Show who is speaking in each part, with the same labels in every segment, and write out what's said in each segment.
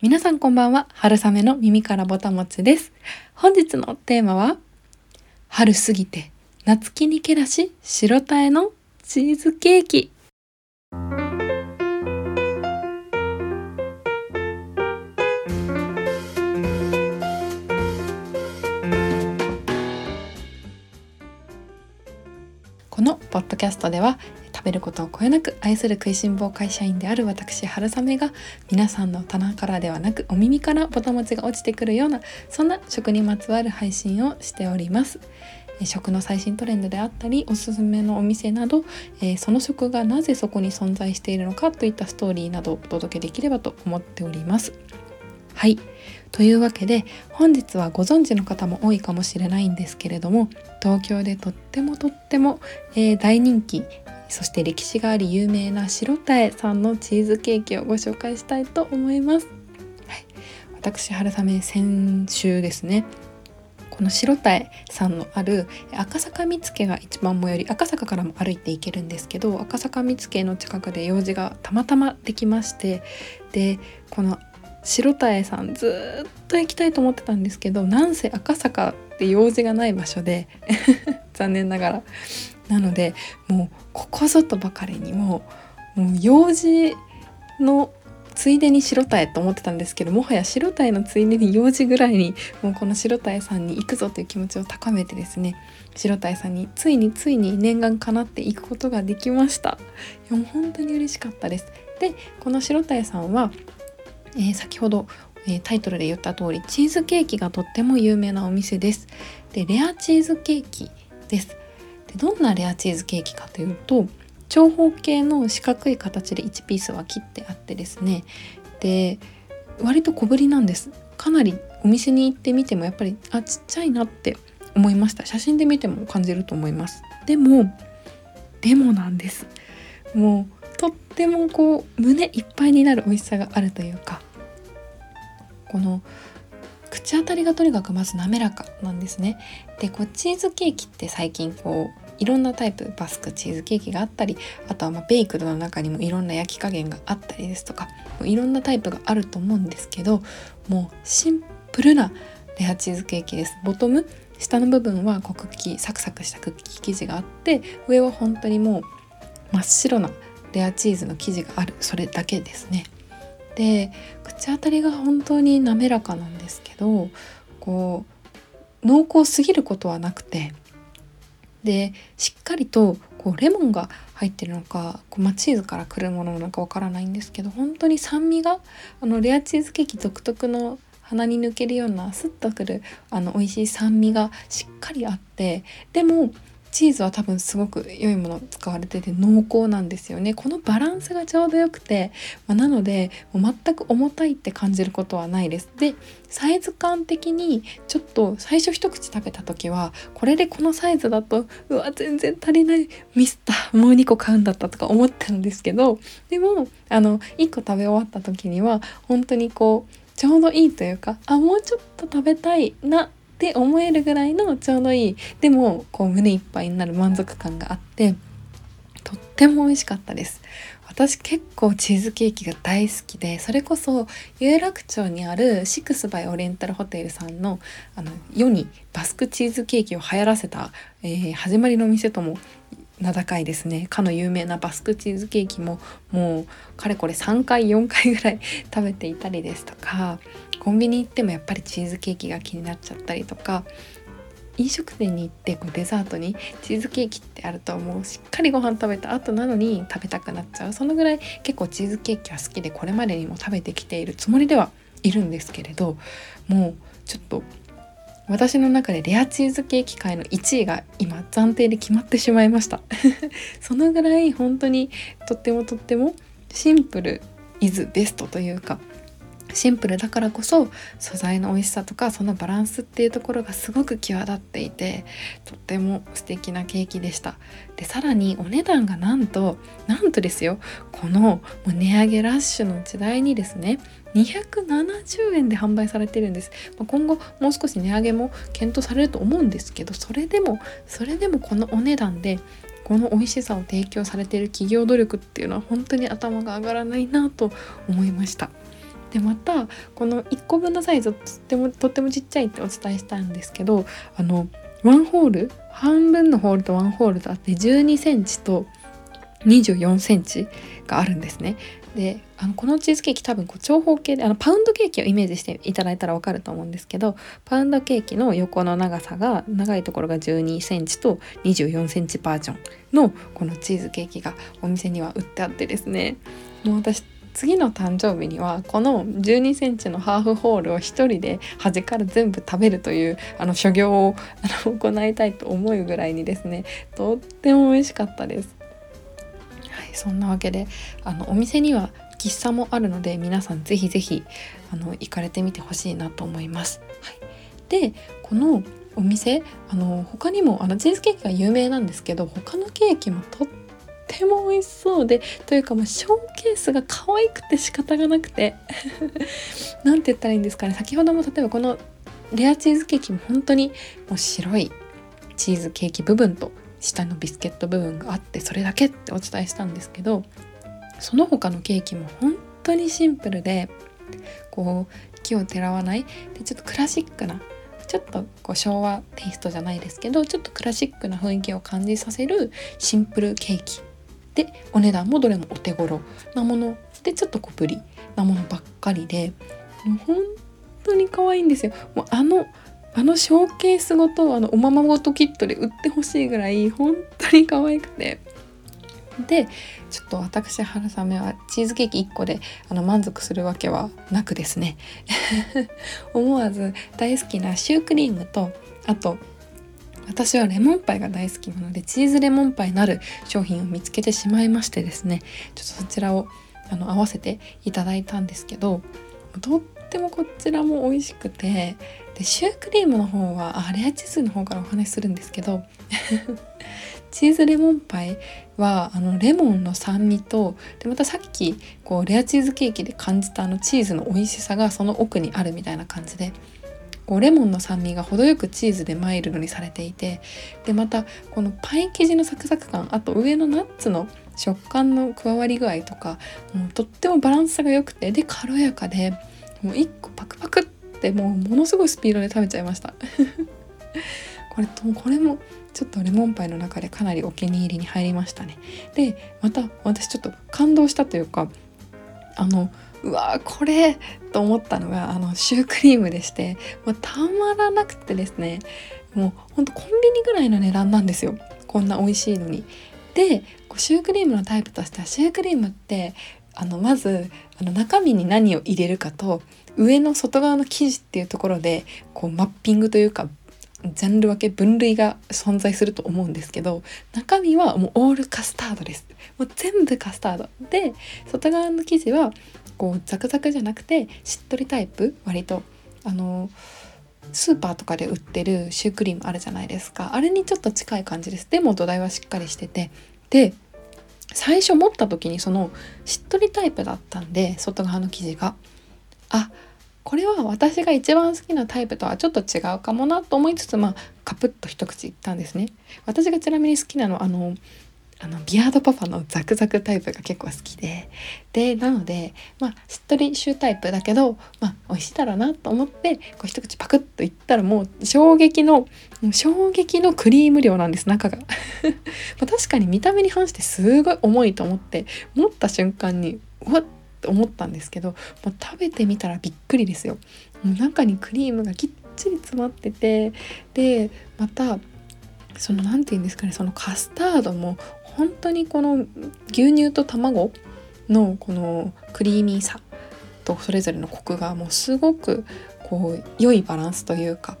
Speaker 1: 皆さんこんばんは。春雨の耳からぼたもちです。本日のテーマは春過ぎて夏木にけらし白タエのチーズケーキ。このポッドキャストでは食べることをこよなく愛する食いしん坊会社員である私春雨が皆さんの棚からではなくお耳からぼたもちが落ちてくるようなそんな食にまつわる配信をしております。食の最新トレンドであったりおすすめのお店など、えー、その食がなぜそこに存在しているのかといったストーリーなどをお届けできればと思っております。はい。というわけで本日はご存知の方も多いかもしれないんですけれども東京でとってもとっても、えー、大人気そして歴史があり有名な白田さんのチーズケーキをご紹介したいと思います。はい、私春雨先週ですね。この白田さんのある赤坂見附が一番最寄り赤坂からも歩いて行けるんですけど赤坂見附の近くで用事がたまたまできましてでこの白田江さんずっと行きたいと思ってたんですけどなんせ赤坂って用事がない場所で 残念ながら。なのでもうここぞとばかりにももう用事のついでに白鯛と思ってたんですけどもはや白鯛のついでに用事ぐらいにもうこの白鯛さんに行くぞという気持ちを高めてですね白鯛さんについについに念願かなっていくことができました。いやもう本当に嬉しかったです。でこの白鯛さんは、えー、先ほどえタイトルで言った通りチーズケーキがとっても有名なお店です。でレアチーズケーキです。でどんなレアチーズケーキかというと長方形の四角い形で1ピースは切ってあってですね。で割と小ぶりなんです。かなりお店に行ってみてもやっぱりあちっちゃいなって思いました。写真で見ても感じると思います。でもでもなんです。もうとってもこう胸いっぱいになる美味しさがあるというかこの口当たりがとにかくまず滑らかなんですね。でこうチーズケーキって最近こういろんなタイプバスクチーズケーキがあったりあとはまベイクドの中にもいろんな焼き加減があったりですとかいろんなタイプがあると思うんですけどもうシンプルなレアチーズケーキです。ボトム下の部分はこうクッキーサクサクしたクッキー生地があって上は本当にもう真っ白なレアチーズの生地がある。それだけですね。で口当たりが本当に滑らかなんですけどこう濃厚すぎることはなくてでしっかりとこうレモンが入ってるのかこう、ま、チーズからくるものなのかわからないんですけど本当に酸味があのレアチーズケーキ独特の鼻に抜けるようなスッとくるあの美味しい酸味がしっかりあってでもチーズは多分すごく良いもの使われてて濃厚なんですよね。このバランスがちょうどよくて、まあ、なのでもう全く重たいって感じることはないです。でサイズ感的にちょっと最初一口食べた時はこれでこのサイズだとうわ全然足りないミスったもう2個買うんだったとか思ったんですけどでもあの1個食べ終わった時には本当にこうちょうどいいというかあもうちょっと食べたいなって思えるぐらいのちょうどいい。でもこう胸いっぱいになる満足感があってとっても美味しかったです。私結構チーズケーキが大好きでそれこそ有楽町にあるシックスバイオレンタルホテルさんのあの世にバスクチーズケーキを流行らせた、えー、始まりの店とも名高いですね。かの有名なバスクチーズケーキももうかれこれ3回4回ぐらい食べていたりですとかコンビニ行ってもやっぱりチーズケーキが気になっちゃったりとか飲食店に行ってこうデザートにチーズケーキってあるともうしっかりご飯食べた後なのに食べたくなっちゃう。そのぐらい結構チーズケーキは好きでこれまでにも食べてきているつもりではいるんですけれどもうちょっと私の中でレアチーズケーキ界の1位が今暫定で決まってしまいました。そのぐらい本当にとってもとってもシンプルイズベストというかシンプルだからこそ素材の美味しさとかそのバランスっていうところがすごく際立っていてとっても素敵なケーキでした。でさらにお値段がなんとなんとですよこの値上げラッシュの時代にですね270円で販売されてるんです、ま、今後もう少し値上げも検討されると思うんですけどそれでもそれでもこのお値段でこの美味しさを提供されている企業努力っていうのは本当に頭が上がらないなと思いました。でまたこの1個分のサイズとってもとってもちっちゃいってお伝えしたんですけどあのワンホール半分のホールとワンホールとあって12センチと24センチがあるんですね。であのこのチーズケーキ多分こう長方形であのパウンドケーキをイメージしていただいたら分かると思うんですけどパウンドケーキの横の長さが長いところが12センチと24センチバージョンのこのチーズケーキがお店には売ってあってですねもう私次の誕生日にはこの12センチのハーフホールを1人で端から全部食べるというあの所業をあの行いたいと思うぐらいにですねとっても美味しかったです。はい、そんなわけであのお店には喫茶もあるので皆さんぜひぜひあの行かれてみてほしいなと思います。はい、でこのお店あの他にもあのチーズケーキが有名なんですけど他のケーキもとってても美味しそうでというかもうショーケースが可愛くて仕方がなくて。何て言ったらいいんですかね。先ほども例えばこのレアチーズケーキも本当にもう白いチーズケーキ部分と下のビスケット部分があってそれだけってお伝えしたんですけどその他のケーキも本当にシンプルでこう木をてらわない。でちょっとクラシックなちょっとこう昭和テイストじゃないですけどちょっとクラシックな雰囲気を感じさせるシンプルケーキ。でお値段もどれもお手頃なものでちょっと小ぶりなものばっかりでもう本当に可愛いんですよ。もうあのあのショーケースごとあのおままごとキットで売ってほしいぐらい本当に可愛くて。でちょっと私春雨はチーズケーキ1個であの満足するわけはなくですね。思わず大好きなシュークリームとあと私はレモンパイが大好きなのでチーズレモンパイなる商品を見つけてしまいましてですねちょっとそちらをあの合わせていただいたんですけどとってもこちらも美味しくてでシュークリームの方はあレアチーズの方からお話しするんですけど チーズレモンパイはあのレモンの酸味とでまたさっきこうレアチーズケーキで感じたあのチーズの美味しさがその奥にあるみたいな感じでこうレモンの酸味が程よくチーズでマイルドにされていてでまたこのパイ生地のサクサク感あと上のナッツの食感の加わり具合とかもうとってもバランスが良くてで軽やかでもう1個パクパクってもうものすごいスピードで食べちゃいました。これとこれもちょっとレモンパイの中でかなりお気に入りに入りましたね。でまた私ちょっと感動したというかあのうわこれと思ったのがあのシュークリームでしてもうたまらなくてですねもうほんとコンビニぐらいの値段なんですよこんな美味しいのに。でシュークリームのタイプとしてはシュークリームってあのまずあの中身に何を入れるかと上の外側の生地っていうところでこうマッピングというかジャンル分け分類が存在すると思うんですけど中身はもうオールカスタードですもう全部カスタード。で外側の生地はこうザクザクじゃなくてしっとりタイプ。割とあのスーパーとかで売ってるシュークリームあるじゃないですか。あれにちょっと近い感じです。でも土台はしっかりしてて。で最初持った時にそのしっとりタイプだったんで外側の生地が。あこれは私が一番好きなタイプとはちょっと違うかもなと思いつつまあカプッと一口いったんですね。私がちなみに好きなのあのあのビアードパパのザクザクタイプが結構好きで。でなのでまあしっとりシュータイプだけどまあ美味しいだろうなと思ってこう一口パクッといったらもう衝撃の衝撃のクリーム量なんです中が。ま確かに見た目に反してすごい重いと思って持った瞬間にうわっと思ったんですけどもう食べてみたらびっくりですよ。もう中にクリームがきっちり詰まっててでまたその何て言うんですかねそのカスタードも本当にこの牛乳と卵のこのクリーミーさとそれぞれのコクがもうすごくこう良いバランスというか、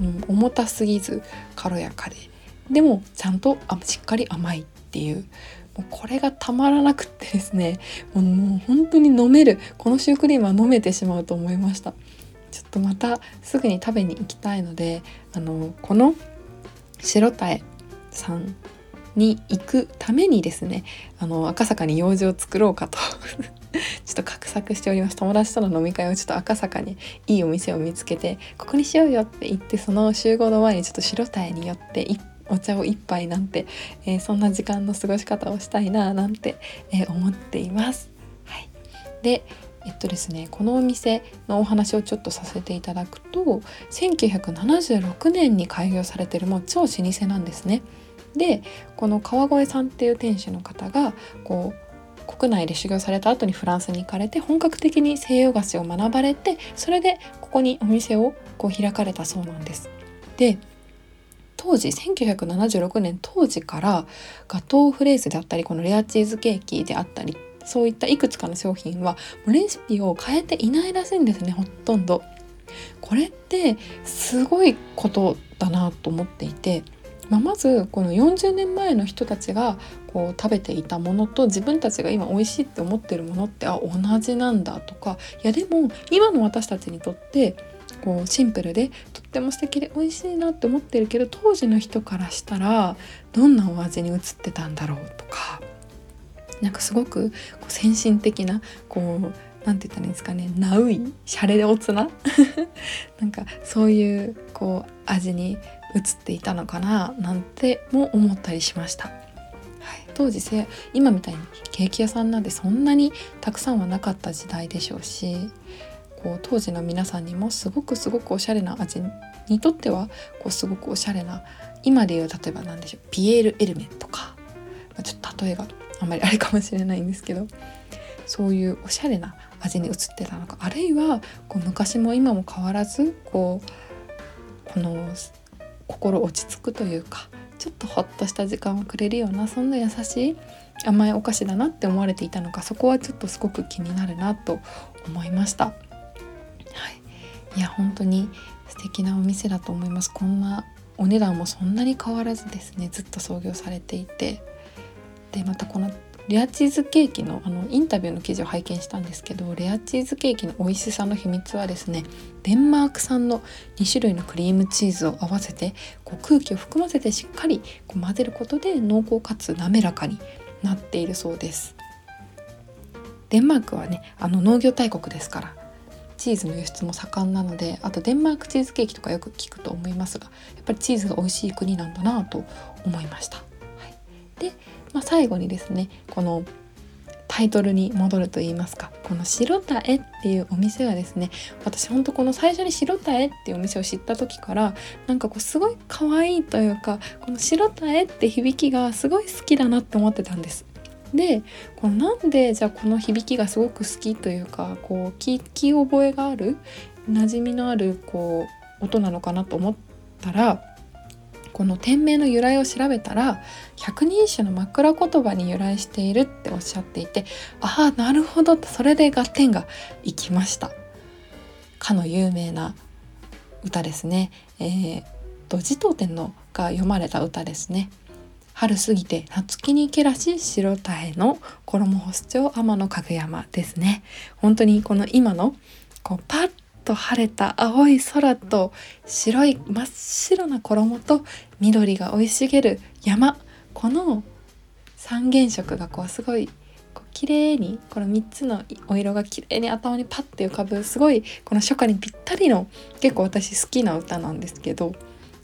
Speaker 1: うん、重たすぎず軽やかででもちゃんとあしっかり甘いっていうこれがたまらなくってですねもう本当に飲めるこのシュークリームは飲めてしまうと思いました。ちょっとまたすぐに食べに行きたいのであのこの白田江さんに行くためにですねあの赤坂に用事を作ろうかと。ちょっと画策しております。友達との飲み会をちょっと赤坂にいいお店を見つけてここにしようよって言ってその集合の前にちょっと白田に寄って行ってお茶を一杯なんて、えー、そんな時間の過ごし方をしたいななんて、えー、思っています。はい、でえっとですねこのお店のお話をちょっとさせていただくと1976年に開業されてるもう超老舗なんですね。でこの川越さんっていう店主の方がこう国内で修行された後にフランスに行かれて本格的に西洋菓子を学ばれてそれでここにお店をこう開かれたそうなんです。で当時1976年当時からガトーフレーズであったりこのレアチーズケーキであったりそういったいくつかの商品はレシピを変えていないらしいんですねほとんど。これってすごいことだなと思っていて、まあ、まずこの40年前の人たちがこう食べていたものと自分たちが今美味しいって思ってるものってあ同じなんだとかいやでも今の私たちにとってこうシンプルでとっても素敵で美味しいなって思ってるけど当時の人からしたらどんなお味に映ってたんだろうとかなんかすごくこう先進的なこう何て言ったらいいんですかねナウイシャレでおつな なんかそういうこう味に映っていたのかななんても思ったりしました。はい、当時せ今みたいにケーキ屋さんなんてそんなにたくさんはなかった時代でしょうしこう当時の皆さんにもすごくすごくおしゃれな味にとってはこうすごくおしゃれな今でいう例えば何でしょうピエール・エルメとか、まあ、ちょっと例えがあんまりあれかもしれないんですけどそういうおしゃれな味に映ってたのかあるいはこう昔も今も変わらずこうこの心落ち着くというかちょっとほっとした時間をくれるようなそんな優しい甘いお菓子だなって思われていたのかそこはちょっとすごく気になるなと思いました。いや本当に素敵なお店だと思います。こんなお値段もそんなに変わらずですね。ずっと創業されていて。でまたこのレアチーズケーキのあのインタビューの記事を拝見したんですけどレアチーズケーキの美味しさの秘密はですねデンマーク産の2種類のクリームチーズを合わせてこう空気を含ませてしっかりこう混ぜることで濃厚かつ滑らかになっているそうです。デンマークはねあの農業大国ですからチーズの輸出も盛んなのであとデンマークチーズケーキとかよく聞くと思いますがやっぱりチーズが美味しい国なんだなと思いました。はい、で、まあ、最後にですねこのタイトルに戻ると言いますかこの白田絵っていうお店はですね私ほんとこの最初に白田絵っていうお店を知った時からなんかこうすごい可愛いというかこの白田絵って響きがすごい好きだなって思ってたんですでこのなんでじゃあこの響きがすごく好きというかこう聞き覚えがある馴染みのあるこう音なのかなと思ったらこの店名の由来を調べたら百人一首の枕言葉に由来しているっておっしゃっていてああなるほどそれで合点がいきました。かの有名な歌ですね。えー、と持統天のが読まれた歌ですね。春過ぎて夏木にけらし白田への衣干す町天の家具山ですね。本当にこの今のこうパッと晴れた青い空と白い真っ白な衣と緑が生い茂る山。この三原色がこうすごいこう綺麗にこの3つのお色が綺麗に頭にパッて浮かぶすごいこの初夏にぴったりの結構私好きな歌なんですけど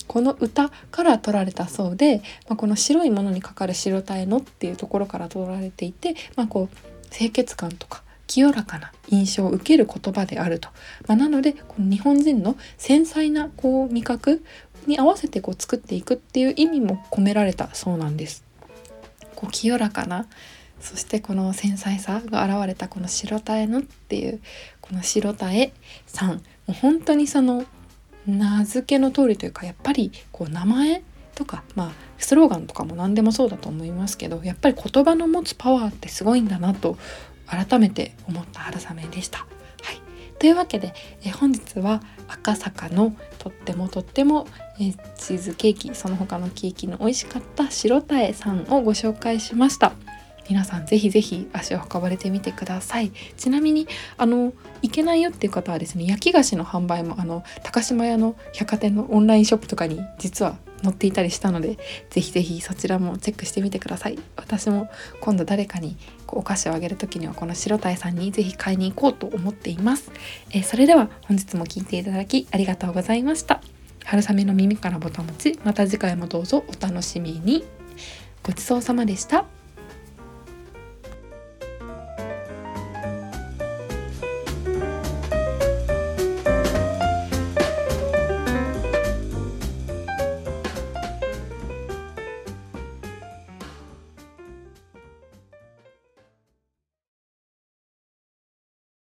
Speaker 1: この歌から取られたそうで、まあ、この白いものにかかる白体のっていうところから取られていて、まあ、こう清潔感とか清らかな印象を受ける言葉であると、まあ、なのでこの日本人の繊細なこう味覚に合わせてこう作っていくっていう意味も込められたそうなんです。こう清らかなそしてこの繊細さが現れたこの白タエのっていうこの白タエさんもう本当にその名付けの通りというかやっぱりこう名前とかまあスローガンとかも何でもそうだと思いますけどやっぱり言葉の持つパワーってすごいんだなと改めて思った春雨でした。はい、というわけでえ本日は赤坂のとってもとってもえチーズケーキその他のケーキの美味しかった白タエさんをご紹介しました。皆さんぜひぜひ足を運ばれてみてください。ちなみにあの行けないよっていう方はですね焼き菓子の販売もあの高島屋の百貨店のオンラインショップとかに実は載っていたりしたのでぜひぜひそちらもチェックしてみてください。私も今度誰かにお菓子をあげる時にはこの白鯛さんにぜひ買いに行こうと思っています、え、それでは本日も聴いていただきありがとうございました。春雨の耳からぼたもちまた次回もどうぞお楽しみに。ごちそうさまでした。